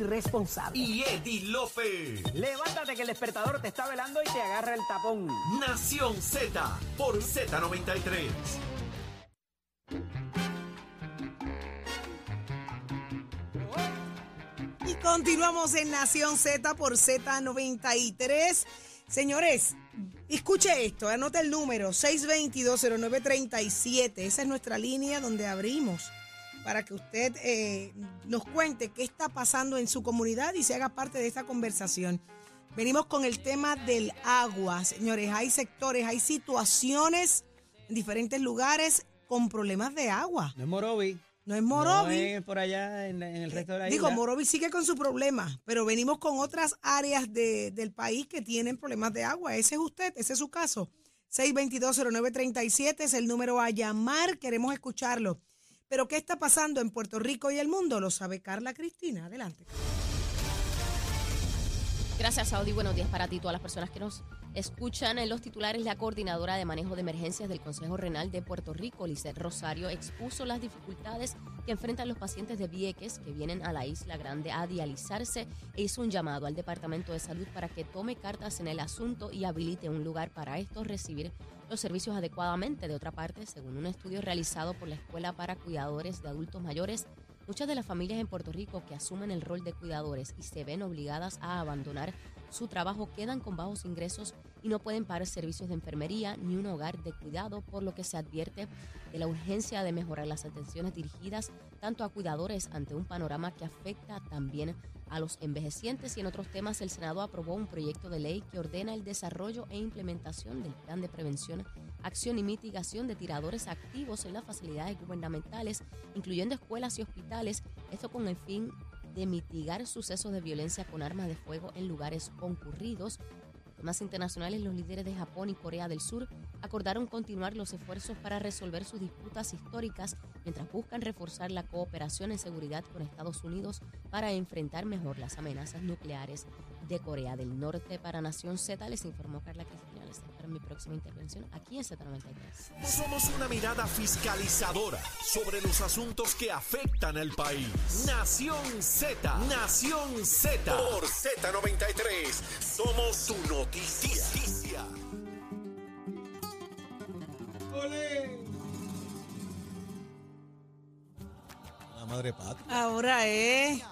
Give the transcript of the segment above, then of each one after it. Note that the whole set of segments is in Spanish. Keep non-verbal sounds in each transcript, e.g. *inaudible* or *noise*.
irresponsable. y Eddie Lofe. Levántate que el despertador te está velando y te agarra el tapón. Nación Z por Z93. Y continuamos en Nación Z por Z93. Señores, escuche esto, anote el número 6220937. Esa es nuestra línea donde abrimos para que usted eh, nos cuente qué está pasando en su comunidad y se haga parte de esta conversación. Venimos con el tema del agua, señores. Hay sectores, hay situaciones en diferentes lugares con problemas de agua. No es Morovi. No es Morovi. No es por allá en, en el resto de la Digo, isla. Morovi sigue con su problema, pero venimos con otras áreas de- del país que tienen problemas de agua. Ese es usted, ese es su caso. 6220937 es el número a llamar, queremos escucharlo. Pero ¿qué está pasando en Puerto Rico y el mundo? Lo sabe Carla Cristina. Adelante. Gracias, Saudi. Buenos días para ti y todas las personas que nos escuchan. En los titulares, la coordinadora de manejo de emergencias del Consejo Renal de Puerto Rico, Lisset Rosario, expuso las dificultades que enfrentan los pacientes de Vieques que vienen a la Isla Grande a dializarse e hizo un llamado al Departamento de Salud para que tome cartas en el asunto y habilite un lugar para estos recibir los servicios adecuadamente. De otra parte, según un estudio realizado por la Escuela para Cuidadores de Adultos Mayores, Muchas de las familias en Puerto Rico que asumen el rol de cuidadores y se ven obligadas a abandonar su trabajo quedan con bajos ingresos y no pueden pagar servicios de enfermería ni un hogar de cuidado, por lo que se advierte de la urgencia de mejorar las atenciones dirigidas tanto a cuidadores ante un panorama que afecta también a los envejecientes. Y en otros temas el Senado aprobó un proyecto de ley que ordena el desarrollo e implementación del plan de prevención, acción y mitigación de tiradores activos en las facilidades gubernamentales, incluyendo escuelas y hospitales, esto con el fin de mitigar sucesos de violencia con armas de fuego en lugares concurridos. Temas internacionales, los líderes de Japón y Corea del Sur acordaron continuar los esfuerzos para resolver sus disputas históricas mientras buscan reforzar la cooperación en seguridad con Estados Unidos para enfrentar mejor las amenazas nucleares de Corea del Norte. Para Nación Z les informó Carla Cristina. Les espero en mi próxima intervención aquí en Z93. Somos una mirada fiscalizadora sobre los asuntos que afectan al país. Nación Z, Nación Z. Por Z93, somos su noticia. La madre patria. Ahora es.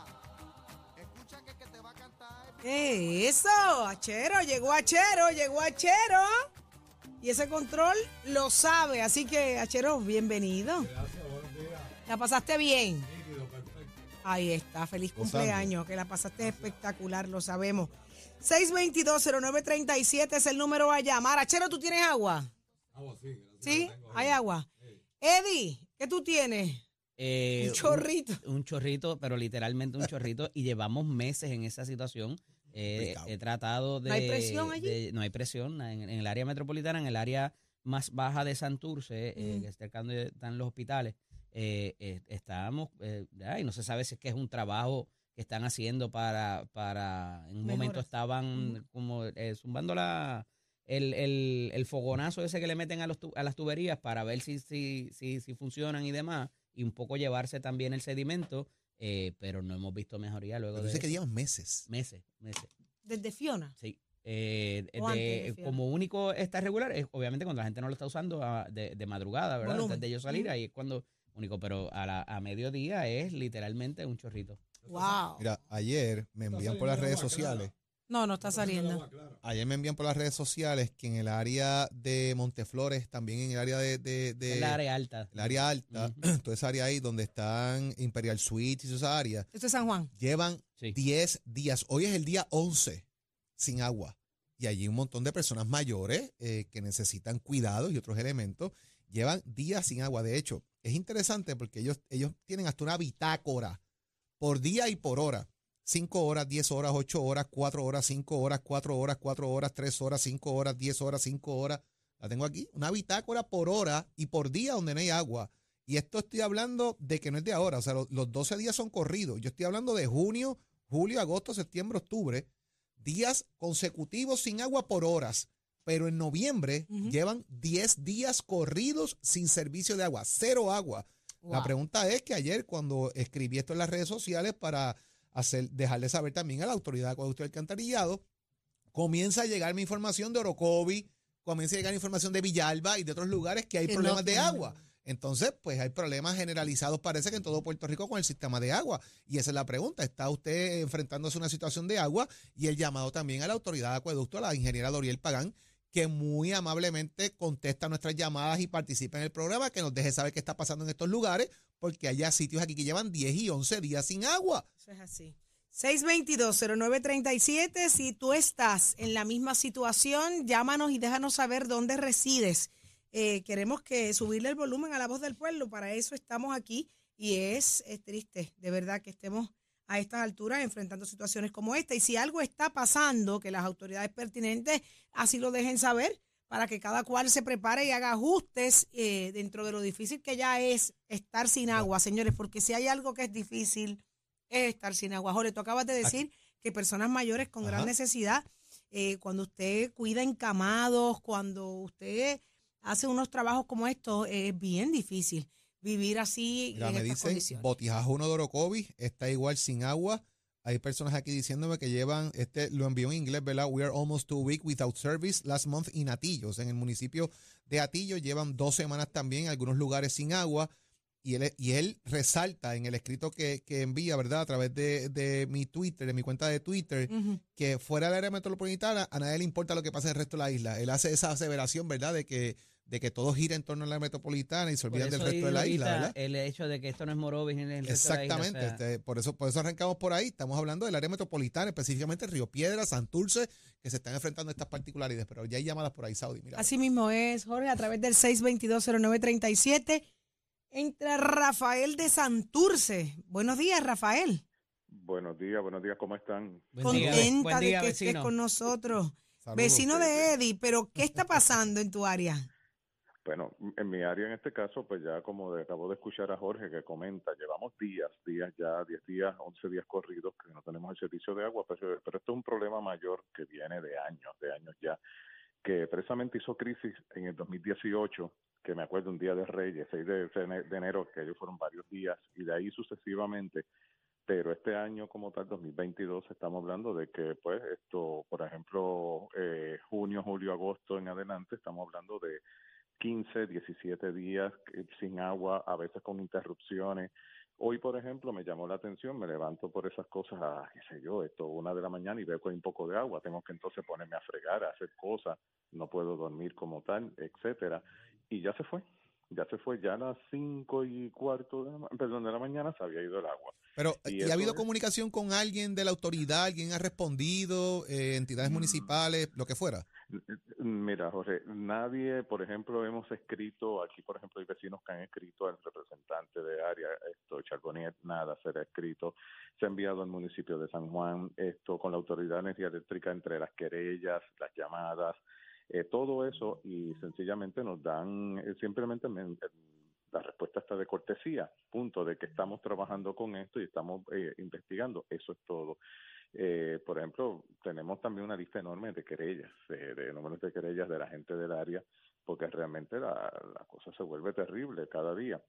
¿Qué es eso? Achero, llegó Achero, llegó Achero. Y ese control lo sabe. Así que, Achero, bienvenido. Gracias, buenos días. ¿La pasaste bien? Ahí está, feliz Gozando. cumpleaños, que la pasaste espectacular, lo sabemos. 622-0937 es el número a llamar. Achero, ¿tú tienes agua? Agua, sí. ¿Sí? Hay agua. Eddie, ¿qué tú tienes? Eh, Un chorrito. Un, un chorrito, pero literalmente un chorrito. y llevamos meses en esa situación. Eh, he tratado de. ¿No hay presión allí? de- no hay presión. En, en el área metropolitana, en el área más baja de Santurce, eh, Mm. que es cerca donde están los hospitales, eh, eh, estábamos. Eh, ay, no se sabe si es que es un trabajo que están haciendo para. para en un momento estaban como eh, zumbando la. El, el, el fogonazo ese que le meten a, los tu- a las tuberías para ver si, si, si, si funcionan y demás, y un poco llevarse también el sedimento, eh, pero no hemos visto mejoría luego de dice que llevan meses. meses, meses, Desde Fiona. sí. Eh, de de- Fiona. como único está regular, es obviamente cuando la gente no lo está usando a- de, de madrugada, ¿verdad? Volumen. Antes de ellos salir, ahí es cuando único, pero a, la, a mediodía es literalmente un chorrito. Wow. Mira, ayer me envían por las redes sociales. No, no está saliendo. Ayer me envían por las redes sociales que en el área de Monteflores, también en el área de, de- la área alta. el área alta, *clears throat* toda esa área ahí donde están Imperial Suites y esa área, Esto es San Juan. llevan Sí. 10 días. Hoy es el día 11 sin agua. Y allí un montón de personas mayores eh, que necesitan cuidados y otros elementos llevan días sin agua. De hecho, es interesante porque ellos, ellos tienen hasta una bitácora por día y por hora. 5 horas, 10 horas, 8 horas, 4 horas, 5 horas, 4 horas, 4 horas, 3 horas, 5 horas, 10 horas, 5 horas. La tengo aquí. Una bitácora por hora y por día donde no hay agua. Y esto estoy hablando de que no es de ahora. O sea, los, los 12 días son corridos. Yo estoy hablando de junio, julio, agosto, septiembre, octubre. Días consecutivos sin agua por horas. Pero en noviembre Ujú. llevan 10 días corridos sin servicio de agua. Cero agua. La Wow. pregunta es que ayer cuando escribí esto en las redes sociales para hacer, dejarle saber también a la autoridad de acueducto y alcantarillado. Comienza a llegar mi información de Orocovi, comienza a llegar información de Villalba y de otros lugares que hay Que no problemas de agua. Entonces, pues hay problemas generalizados, parece que en todo Puerto Rico con el sistema de agua. Y esa es la pregunta. ¿Está usted enfrentándose a una situación de agua? Y el llamado también a la autoridad de acueducto, a la ingeniera Doriel Pagán, que muy amablemente contesta nuestras llamadas y participa en el programa, que nos deje saber qué está pasando en estos lugares, porque hay sitios aquí que llevan 10 y 11 días sin agua. Eso es así. 622-0937, si tú estás en la misma situación, llámanos y déjanos saber dónde resides. Eh, queremos que subirle el volumen a la voz del pueblo, para eso estamos aquí y es, es triste, de verdad, que estemos a estas alturas enfrentando situaciones como esta. Y si algo está pasando, que las autoridades pertinentes así lo dejen saber, para que cada cual se prepare y haga ajustes eh, dentro de lo difícil que ya es estar sin agua, señores, porque si hay algo que es difícil, es estar sin agua. Jorge, tú acabas de decir que personas mayores con gran necesidad, eh, cuando usted cuida encamados, cuando usted hace unos trabajos como estos, es bien difícil vivir así Mira, en me estas dicen, condiciones. Botijajo 1 de Orocovi está igual sin agua. Hay personas aquí diciéndome que llevan, este lo envió en inglés, ¿verdad? We are almost two weeks without service last month in Atillos. En el municipio de Atillo llevan dos semanas también, algunos lugares sin agua. Y él, y él resalta en el escrito que, que envía, ¿verdad? A través de, de mi Twitter, de mi cuenta de Twitter, que fuera del área metropolitana a nadie le importa lo que pasa en el resto de la isla. Él hace esa aseveración, ¿verdad? De que, de que todo gira en torno a la metropolitana y se olvidan del resto de la isla, ¿verdad? El hecho de que esto no es Morovis en el resto de la isla, o Exactamente, sea, este, por eso por eso arrancamos por ahí. Estamos hablando del área metropolitana, específicamente Río Piedra, Santurce, que se están enfrentando a estas particularidades. Pero ya hay llamadas por ahí, Saudi. Mira. Así mismo es, Jorge, a través del 6220937. Entra Rafael de Santurce. Buenos días, Rafael. Buenos días, buenos días, ¿cómo están? buen Contenta día, de que estés con nosotros. Saludos. Vecino de Eddie, pero ¿qué está pasando en tu área? Bueno, en mi área en este caso, pues ya como de- acabo de escuchar a Jorge que comenta, llevamos días, días ya, 10 días, 11 días corridos que no tenemos el servicio de agua, pero, pero esto es un problema mayor que viene de años, de años ya, que precisamente hizo crisis en el 2018, que me acuerdo un día de Reyes, 6 de, de enero, que ellos fueron varios días, y de ahí sucesivamente pero este año como tal, 2022, estamos hablando de que, pues, esto, por ejemplo, eh, junio, julio, agosto en adelante, estamos hablando de 15, 17 días eh, sin agua, a veces con interrupciones. Hoy, por ejemplo, me llamó la atención, me levanto por esas cosas, a, qué sé yo, esto, una de la mañana y veo que hay un poco de agua, tengo que entonces ponerme a fregar, a hacer cosas, no puedo dormir como tal, etcétera, y ya se fue. Ya se fue, ya a las cinco y cuarto de la, perdón, de la mañana se había ido el agua. Pero, y ¿y ha habido es- comunicación con alguien de la autoridad? ¿Alguien ha respondido? Eh, ¿Entidades municipales? Lo que fuera. Mira, Jorge, nadie, por ejemplo, hemos escrito, aquí por ejemplo hay vecinos que han escrito al representante de área, esto, Charbonnier, nada será escrito, se ha enviado al municipio de San Juan, esto con la Autoridad de Energía Eléctrica entre las querellas, las llamadas, eh, todo eso y sencillamente nos dan, eh, simplemente me- la respuesta está de cortesía, punto, de que estamos trabajando con esto y estamos eh, investigando, eso es todo. Eh, por ejemplo, tenemos también una lista enorme de querellas, de, números de querellas de la gente del área, porque realmente la, la cosa se vuelve terrible cada día.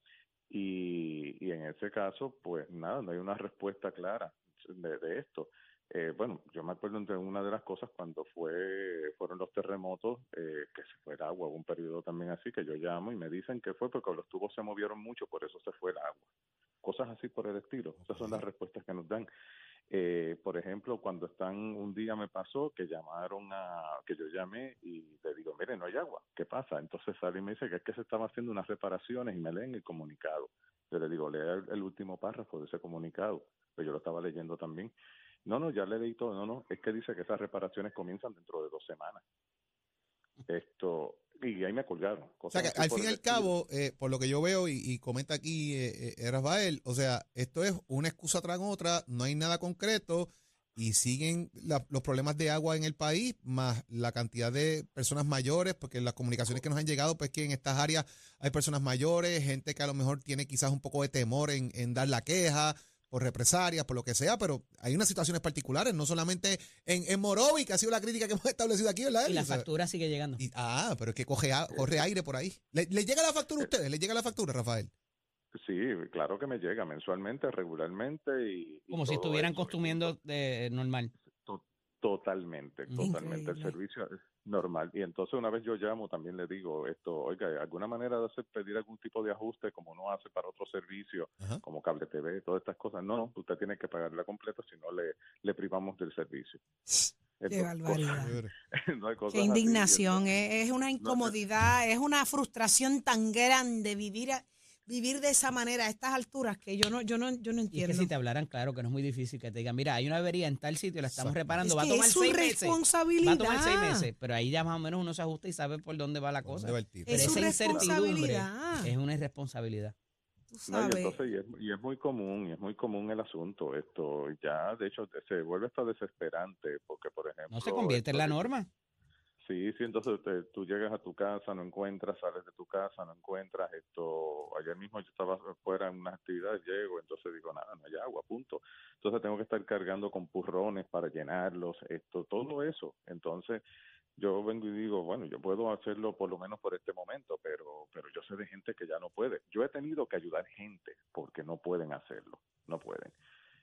Y, y en ese caso, pues nada, no hay una respuesta clara de esto. Eh, bueno, yo me acuerdo de una de las cosas cuando fue fueron los terremotos, eh, que se fue el agua, hubo un periodo también así que yo llamo y me dicen que fue porque los tubos se movieron mucho, por eso se fue el agua. Cosas así por el estilo. Esas son las respuestas que nos dan. Eh, por ejemplo, cuando están, un día me pasó que llamaron a, que yo llamé y le digo, mire, no hay agua, ¿qué pasa? Entonces sale y me dice que es que se estaban haciendo unas reparaciones y me leen el comunicado. Yo le digo, lea el, el último párrafo de ese comunicado, pero yo lo estaba leyendo también. No, no, ya le leí todo, no, no, es que dice que esas reparaciones comienzan dentro de dos semanas. Esto, y ahí me colgaron. O sea, que al fin y al cabo, eh, por lo que yo veo y, y comenta aquí eh, eh, Rafael, o sea, esto es una excusa tras otra, no hay nada concreto y siguen la- los problemas de agua en el país, más la cantidad de personas mayores, porque las comunicaciones que nos han llegado, pues que en estas áreas hay personas mayores, gente que a lo mejor tiene quizás un poco de temor en, en dar la queja por represalias, por lo que sea, pero hay unas situaciones particulares, no solamente en, en Morovi, que ha sido la crítica que *laughs* hemos establecido aquí, ¿verdad? Y la factura sigue llegando. y- ah, pero es que coge a- corre aire por ahí. ¿Le, le llega la factura a ustedes? ¿Le llega la factura, Rafael? Sí, claro que me llega mensualmente, regularmente y... y Como si estuvieran consumiendo de normal. To- Totalmente, totalmente. El servicio normal. Y entonces una vez yo llamo, también le digo esto, oiga, ¿hay alguna manera de hacer pedir algún tipo de ajuste como uno hace para otro servicio, Ajá. como cable TV, todas estas cosas? No, no, usted tiene que pagarla completa, si no le, le privamos del servicio. Qué barbaridad. Cosas- *laughs* no hay cosas Qué indignación, es, es una incomodidad, es una frustración tan grande vivir a- vivir de esa manera a estas alturas que yo no yo no yo no Y es que entiendo. si te hablaran, claro, que no es muy difícil que te digan, mira, hay una avería en tal sitio, la estamos reparando, Es va a tomar es su seis meses. Va responsabilidad. a tomar seis meses, pero ahí ya más o menos uno se ajusta y sabe por dónde va la cosa. Pero Es su esa incertidumbre responsabilidad. es una irresponsabilidad. Tú No, y sabes. entonces, y es, y es muy común, y es muy común el asunto. Esto ya, de hecho, se vuelve hasta desesperante, porque, por ejemplo. No se convierte en la norma. Sí, sí, entonces te- tú llegas a tu casa, no encuentras, sales de tu casa, no encuentras esto. Ayer mismo yo estaba fuera en unas actividades, llego, entonces digo, nada, no hay agua, punto. Entonces tengo que estar cargando con purrones para llenarlos, esto, todo eso. Entonces yo vengo y digo, bueno, yo puedo hacerlo por lo menos por este momento, pero, pero yo sé de gente que ya no puede. Yo he tenido que ayudar gente porque no pueden hacerlo, no pueden.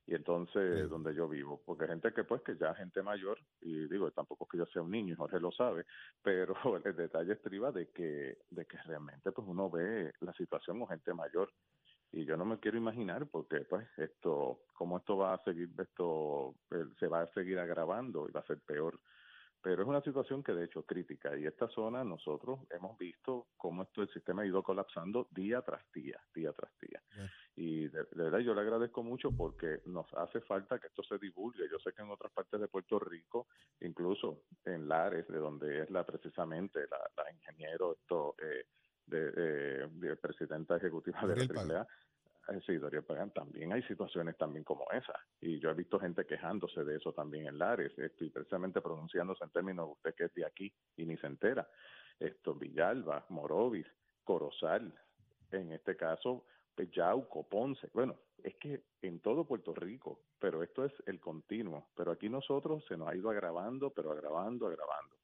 Y entonces, Sí. donde yo vivo, porque hay gente que pues que ya gente mayor, y digo, tampoco es que yo sea un niño, Jorge lo sabe, *laughs* pero *laughs* el detalle estriba de que, de que realmente pues uno ve la situación con gente mayor y yo no me quiero imaginar porque pues esto, cómo esto va a seguir, esto se va a seguir agravando y va a ser peor. Pero es una situación que de hecho es crítica y esta zona nosotros hemos visto cómo esto el sistema ha ido colapsando día tras día, día tras día. Y de, de verdad yo le agradezco mucho porque nos hace falta que esto se divulgue. Yo sé que en otras partes de Puerto Rico, incluso en Lares, de donde es la precisamente la, la ingeniero esto eh, de, eh, de presidenta ejecutiva de la. AAA, eh, Sí, Doriel Pagán, también hay situaciones también como esa. Y yo he visto gente quejándose de eso también en Lares, esto, y precisamente pronunciándose en términos de usted que es de aquí y ni se entera. Esto, Villalba, Morovis, Corozal, en este caso, pues, Yauco, Ponce. Bueno, es que en todo Puerto Rico, pero esto es el continuo. Pero aquí nosotros se nos ha ido agravando, pero agravando, agravando.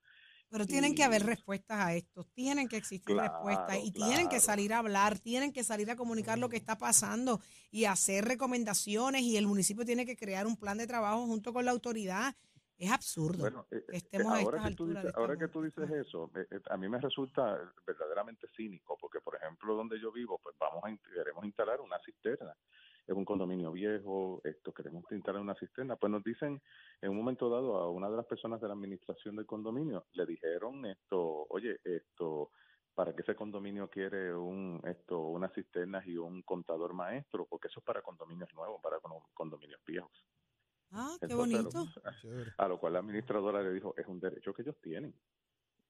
Pero tienen que haber respuestas a esto, tienen que existir Claro, respuestas y tienen que salir a hablar, tienen que salir a comunicar lo que está pasando y hacer recomendaciones y el municipio tiene que crear un plan de trabajo junto con la autoridad. Es absurdo. Bueno, eh, que eh, estemos a ahora, estas que tú dices, ahora que tú dices eso, eh, eh, a mí me resulta verdaderamente cínico, porque por ejemplo donde yo vivo, pues vamos a queremos instalar una cisterna. Es un condominio viejo, esto queremos instalar una cisterna. Pues nos dicen en un momento dado a una de las personas de la administración del condominio, le dijeron esto, oye, esto, ¿para qué ese condominio quiere un esto unas cisternas y un contador maestro? Porque eso es para condominios nuevos, para condominios viejos. Ah, qué Entonces, bonito. A lo cual la administradora le dijo, es un derecho que ellos tienen.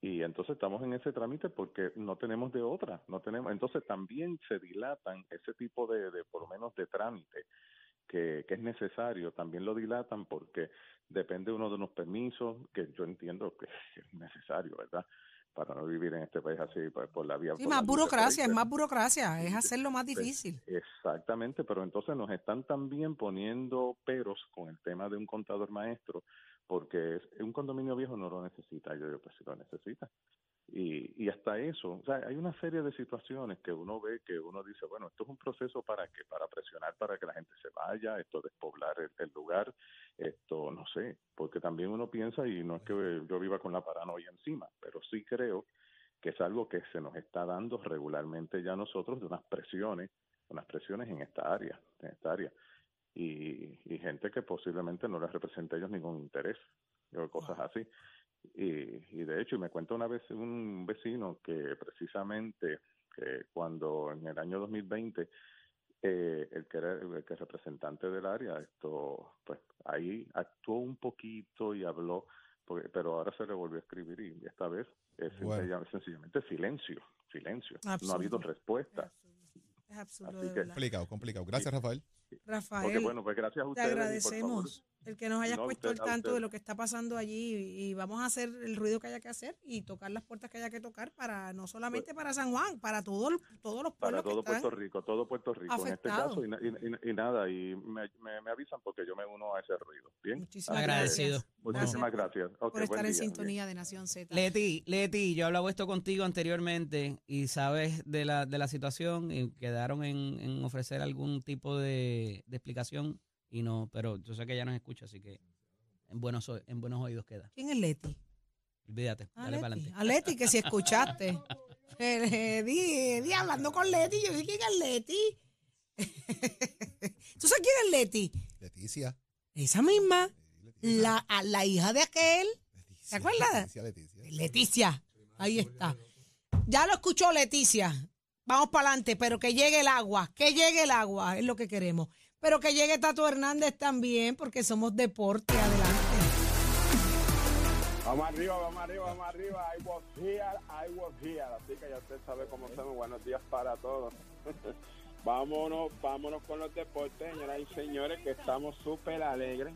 Y entonces estamos en ese trámite porque no tenemos de otra, no tenemos. Entonces también se dilatan ese tipo de, de por lo menos de trámite que, que es necesario, también lo dilatan porque depende uno de unos permisos que yo entiendo que es necesario, ¿verdad? Para no vivir en este país así por, por la vía. Sí, más burocracia, es más burocracia, es hacerlo más Pues, difícil. Exactamente, pero entonces nos están también poniendo peros con el tema de un contador maestro, porque un condominio viejo no lo necesita. Yo digo, pues sí lo necesita. Y, y hasta eso, o sea, hay una serie de situaciones que uno ve que uno dice, bueno, esto es un proceso para que para presionar para que la gente se vaya, esto despoblar el, el lugar, esto no sé, porque también uno piensa y no es que yo viva con la paranoia encima, pero sí creo que es algo que se nos está dando regularmente ya a nosotros de unas presiones, unas presiones en esta área, en esta área. Y, y gente que posiblemente no les representa a ellos ningún interés, o cosas así. Y, y de hecho, y me cuenta una vez un vecino que precisamente que cuando en el año 2020 eh, el que era el que representante del área esto pues ahí actuó un poquito y habló porque- pero ahora se le volvió a escribir y esta vez es Bueno. sencilla- sencillamente silencio silencio no ha habido respuesta Es absurdo, Así que-. Complicado, complicado. Gracias, Rafael. Rafael, Porque bueno, pues gracias a te ustedes. y por favor, agradecemos el que nos hayas No, puesto usted- al tanto usted. de lo que está pasando allí y vamos a hacer el ruido que haya que hacer y tocar las puertas que haya que tocar para no solamente para San Juan, para todo el- todos los para pueblos que todo están. Puerto Rico, todo Puerto Rico en este caso y, na- y- y- y nada, y me, me- me avisan porque yo me uno a ese ruido. Bien, Muchísimas Agradecido. gracias. muchísimas gracias. Por estar en día, bien. sintonía de Nación Z. Leti, Leti, yo he hablado esto contigo anteriormente y sabes de la, de la situación y quedaron en, en ofrecer algún tipo de, de explicación y no, pero yo sé que ella nos escucha, así que en buenos, o- en buenos oídos queda. ¿Quién es Leti? Olvídate, Ah, dale para adelante. A Leti, que si escuchaste. *laughs* Eh, eh, di, di, hablando con Leti, yo sé quién es Leti. *laughs* ¿Tú sabes quién es Leti? Leticia. Esa misma, Leticia. la, a la hija de aquel, Leticia, ¿te acuerdas? Leticia, Leticia. Leticia. Ahí está. Ya lo escuchó Leticia. Vamos para adelante, pero que llegue el agua, que llegue el agua, es lo que queremos. Pero que llegue Tato Hernández también, porque somos deporte. Adelante. Vamos arriba, vamos arriba, vamos arriba. I was here, I was here. Así que ya usted sabe cómo estamos. Buenos días para todos. *laughs* vámonos, vámonos con los deportes, señoras y señores, que estamos súper alegres,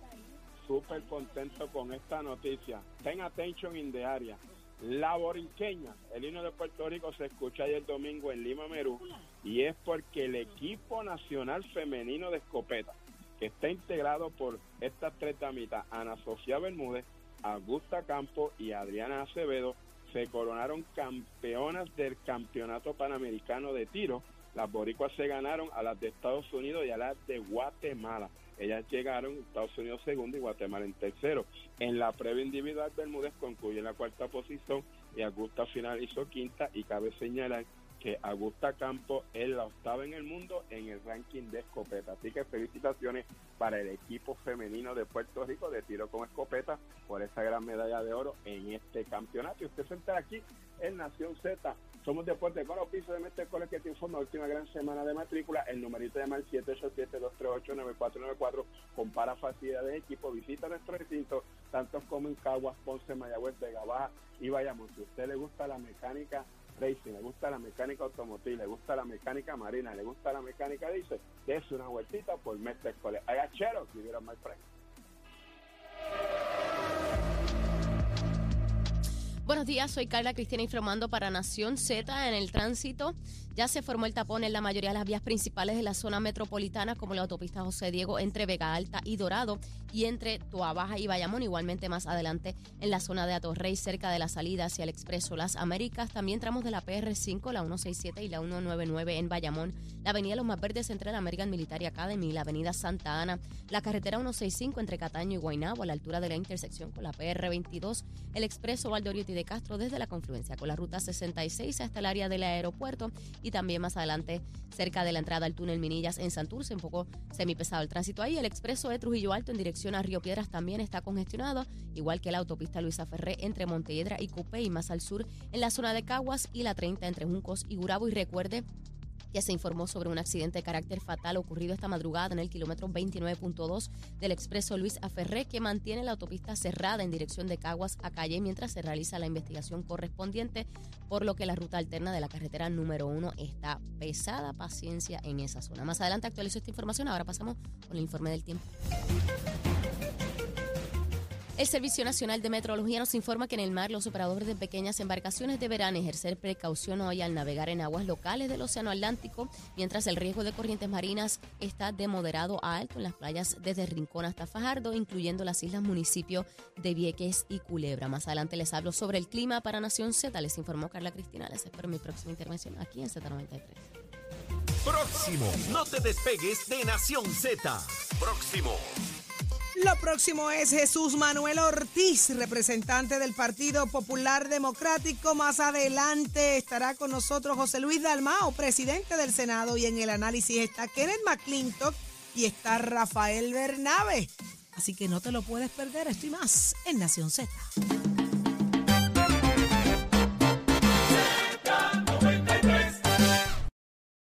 súper contentos con esta noticia. Ten attention in the area. La borinqueña, el himno de Puerto Rico se escucha ayer domingo en Lima, Merú, y es porque el equipo nacional femenino de escopeta, que está integrado por estas tres damitas, Ana Sofía Bermúdez, Augusta Campo y Adriana Acevedo se coronaron campeonas del Campeonato Panamericano de Tiro. Las boricuas se ganaron a las de Estados Unidos y a las de Guatemala. Ellas llegaron, Estados Unidos segundo y Guatemala en tercero. En la prueba individual, Bermúdez concluye en la cuarta posición y Augusta finalizó quinta y cabe señalar que Augusta Campo es la octava en el mundo en el ranking de escopeta. Así que felicitaciones para el equipo femenino de Puerto Rico de tiro con escopeta por esa gran medalla de oro en este campeonato. Y usted se entera aquí en Nación Z. Somos Deporte los pisos de Mestre Cole que te informa última gran semana de matrícula. El numerito llama al 787-238-9494. Compara facilidades de equipo. Visita nuestro recinto, tantos como en Caguas, Ponce, Mayagüez, Vega Baja y Bayamón. Si a usted le gusta la mecánica racing, le gusta la mecánica automotriz, le gusta la mecánica marina, le gusta la mecánica dice, dése una vueltita por Mestre Cole. I got cheros, give it Buenos días, soy Carla Cristina informando para Nación Z en el tránsito. Ya se formó el tapón en la mayoría de las vías principales de la zona metropolitana, como la autopista José Diego entre Vega Alta y Dorado y entre Toa Baja y Bayamón, igualmente más adelante en la zona de Atorrey, cerca de la salida hacia el Expreso Las Américas. También tramos de la PR5, la 167 y la 199 en Bayamón, la avenida Los Más Verdes entre la American Military Academy la avenida Santa Ana, la carretera 165 entre Cataño y Guaynabo a la altura de la intersección con la PR22, el Expreso Valdoriotti de Castro desde la confluencia con la ruta 66 hasta el área del aeropuerto y también más adelante cerca de la entrada al túnel Minillas en Santurce, un poco semipesado el tránsito ahí. El expreso de Trujillo Alto en dirección a Río Piedras también está congestionado, igual que la autopista Luisa Ferré entre Montehiedra y Cupé y más al sur en la zona de Caguas y la 30 entre Juncos y Gurabo. Y recuerde que se informó sobre un accidente de carácter fatal ocurrido esta madrugada en el kilómetro 29.2 del expreso Luis Aferré, que mantiene la autopista cerrada en dirección de Caguas a Calle mientras se realiza la investigación correspondiente, por lo que la ruta alterna de la carretera número uno está pesada. Paciencia en esa zona. Más adelante actualizo esta información. Ahora pasamos con el informe del tiempo. El Servicio Nacional de Meteorología nos informa que en el mar los operadores de pequeñas embarcaciones deberán ejercer precaución hoy al navegar en aguas locales del Océano Atlántico, mientras el riesgo de corrientes marinas está de moderado a alto en las playas desde Rincón hasta Fajardo, incluyendo las islas municipios de Vieques y Culebra. Más adelante les hablo sobre el clima para Nación Z. Les informó Carla Cristina. Les espero mi próxima intervención aquí en Z93. Próximo. No te despegues de Nación Z. Próximo. Lo próximo es Jesús Manuel Ortiz, representante del Partido Popular Democrático. Más adelante estará con nosotros José Luis Dalmao, presidente del Senado. Y en el análisis está Kenneth McClintock y está Rafael Bernabe. Así que no te lo puedes perder. Estoy más en Nación Z.